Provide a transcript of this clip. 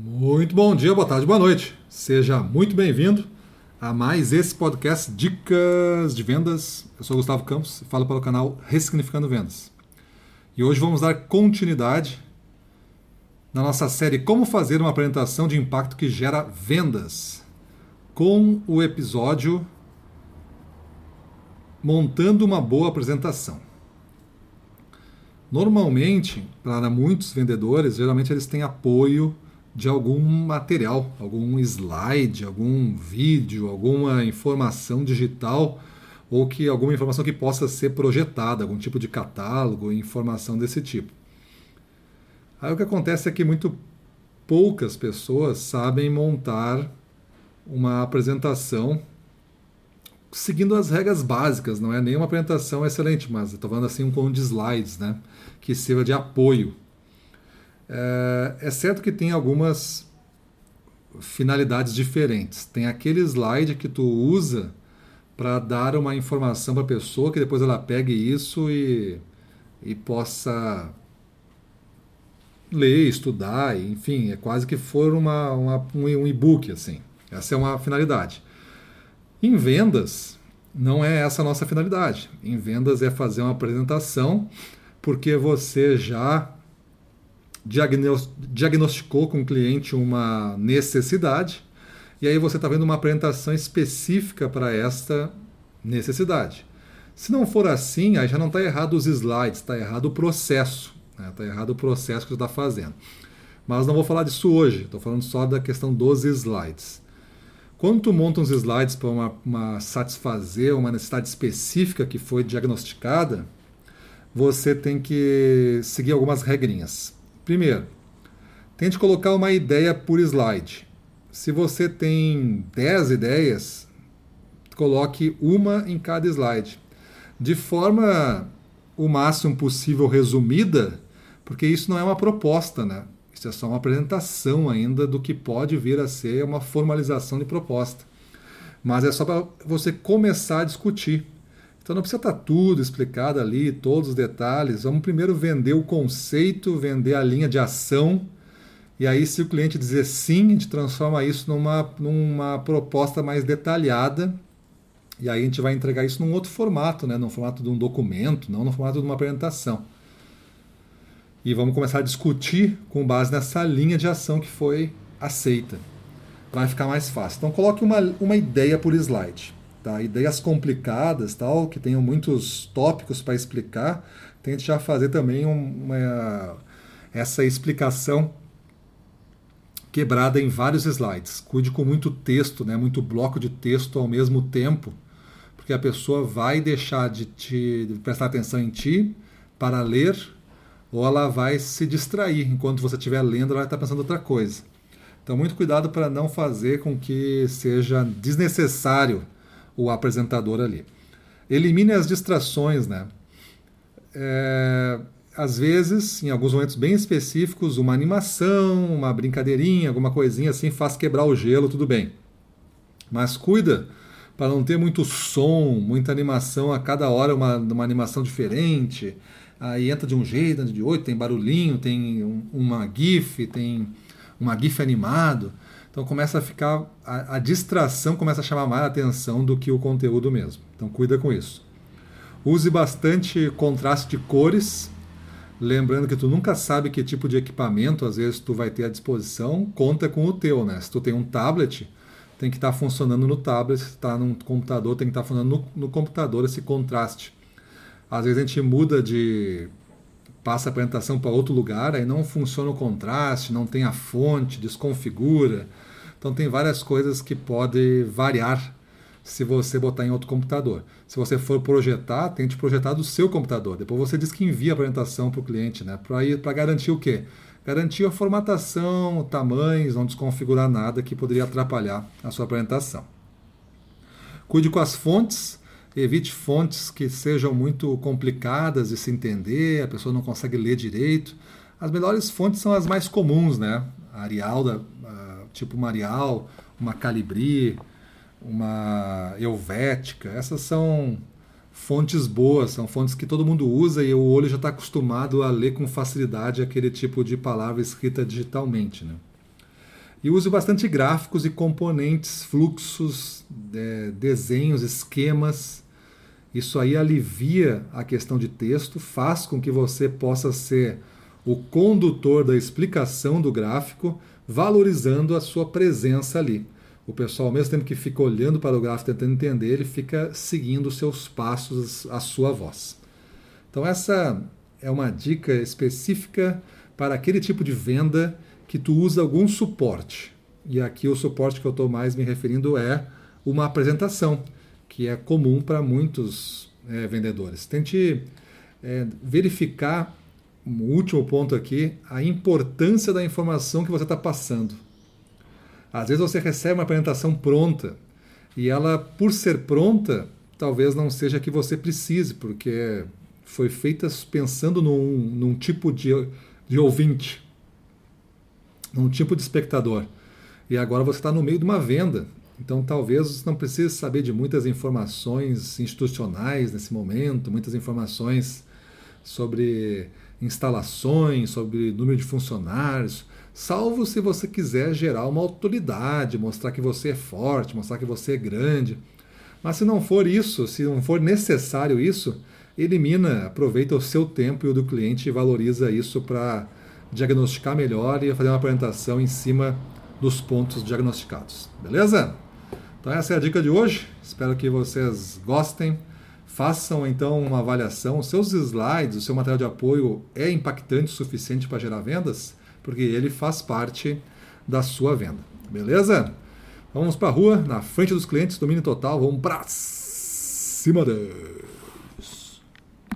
Muito bom dia, boa tarde, boa noite. Seja muito bem-vindo a mais esse podcast Dicas de Vendas. Eu sou Gustavo Campos e falo o canal Ressignificando Vendas. E hoje vamos dar continuidade na nossa série Como fazer uma apresentação de impacto que gera vendas, com o episódio Montando uma boa apresentação. Normalmente, para muitos vendedores, geralmente eles têm apoio de algum material, algum slide, algum vídeo, alguma informação digital ou que alguma informação que possa ser projetada, algum tipo de catálogo, informação desse tipo. Aí o que acontece é que muito poucas pessoas sabem montar uma apresentação seguindo as regras básicas, não é nenhuma apresentação excelente, mas estou falando assim um conjunto de slides, né, que sirva de apoio. É, é certo que tem algumas finalidades diferentes. Tem aquele slide que tu usa para dar uma informação para a pessoa que depois ela pegue isso e, e possa ler, estudar, enfim, é quase que for uma, uma um e-book assim. Essa é uma finalidade. Em vendas, não é essa a nossa finalidade. Em vendas é fazer uma apresentação porque você já diagnosticou com o cliente uma necessidade e aí você está vendo uma apresentação específica para esta necessidade. Se não for assim, aí já não está errado os slides, está errado o processo. Está né? Tá errado o processo que você está fazendo. Mas não vou falar disso hoje, estou falando só da questão dos slides. Quando tu monta uns slides para uma, uma satisfazer uma necessidade específica que foi diagnosticada, você tem que seguir algumas regrinhas. Primeiro, tente colocar uma ideia por slide. Se você tem 10 ideias, coloque uma em cada slide. De forma o máximo possível resumida, porque isso não é uma proposta, né? Isso é só uma apresentação ainda do que pode vir a ser uma formalização de proposta. Mas é só para você começar a discutir. Então não precisa estar tá tudo explicado ali, todos os detalhes. Vamos primeiro vender o conceito, vender a linha de ação. E aí, se o cliente dizer sim, a gente transforma isso numa, numa proposta mais detalhada. E aí a gente vai entregar isso num outro formato, né? num formato de um documento, não no formato de uma apresentação e vamos começar a discutir com base nessa linha de ação que foi aceita. Vai ficar mais fácil. Então coloque uma, uma ideia por slide. Tá? Ideias complicadas, tal, que tenham muitos tópicos para explicar, tente já fazer também uma, essa explicação quebrada em vários slides. Cuide com muito texto, né? muito bloco de texto ao mesmo tempo, porque a pessoa vai deixar de, te, de prestar atenção em ti para ler ou ela vai se distrair. Enquanto você estiver lendo, ela vai estar pensando outra coisa. Então, muito cuidado para não fazer com que seja desnecessário o apresentador ali. Elimine as distrações, né? É, às vezes, em alguns momentos bem específicos, uma animação, uma brincadeirinha, alguma coisinha assim faz quebrar o gelo, tudo bem. Mas cuida para não ter muito som, muita animação a cada hora, uma, uma animação diferente aí entra de um jeito, entra de outro, tem barulhinho, tem uma GIF, tem uma GIF animado. Então começa a ficar. A, a, distração começa a chamar mais atenção do que o conteúdo mesmo. Então cuida com isso. Use bastante contraste de cores. Lembrando que tu nunca sabe que tipo de equipamento às vezes tu vai ter à disposição, conta com o teu, né? Se tu tem um tablet, tem que estar tá funcionando no tablet, se está num computador, tem que estar tá funcionando no, no computador esse contraste. Às vezes a gente muda de. passa a apresentação para outro lugar, aí não funciona o contraste, não tem a fonte, desconfigura. Então tem várias coisas que podem variar se você botar em outro computador. Se você for projetar, tente projetar do seu computador. Depois você diz que envia a apresentação para o cliente, né? Para garantir o quê? Garantir a formatação, tamanhos, não desconfigurar nada que poderia atrapalhar a sua apresentação. Cuide com as fontes evite fontes que sejam muito complicadas de se entender, a pessoa não consegue ler direito. As melhores fontes são as mais comuns, né? A Arial, da, tipo uma Arial, uma Calibri, uma Helvética. Essas são fontes boas, são fontes que todo mundo usa e o olho já está acostumado a ler com facilidade aquele tipo de palavra escrita digitalmente. Né? E use bastante gráficos e componentes, fluxos, é, desenhos, esquemas. Isso aí alivia a questão de texto, faz com que você possa ser o condutor da explicação do gráfico, valorizando a sua presença ali. O pessoal, ao mesmo tempo que fica olhando para o gráfico tentando entender, ele fica seguindo os seus passos, a sua voz. Então, essa é uma dica específica para aquele tipo de venda que tu usa algum suporte. E aqui o suporte que eu estou mais me referindo é uma apresentação, que é comum para muitos é, vendedores. Tente é, verificar, um último ponto aqui, a importância da informação que você está passando. Às vezes você recebe uma apresentação pronta e ela, por ser pronta, talvez não seja a que você precise, porque foi feita pensando num, num tipo de, de ouvinte um tipo de espectador. E agora você está no meio de uma venda. Então talvez você não precise saber de muitas informações institucionais nesse momento, muitas informações sobre instalações, sobre número de funcionários, salvo se você quiser gerar uma autoridade, mostrar que você é forte, mostrar que você é grande. Mas se não for isso, se não for necessário isso, elimina, aproveita o seu tempo e o do cliente e valoriza isso para diagnosticar melhor e fazer uma apresentação em cima dos pontos diagnosticados. Beleza? Então essa é a dica de hoje. Espero que vocês gostem. Façam então uma avaliação. Os seus slides, o seu material de apoio é impactante o suficiente para gerar vendas? Porque ele faz parte da sua venda. Beleza? Vamos para a rua, na frente dos clientes, domínio total. Vamos para cima dele.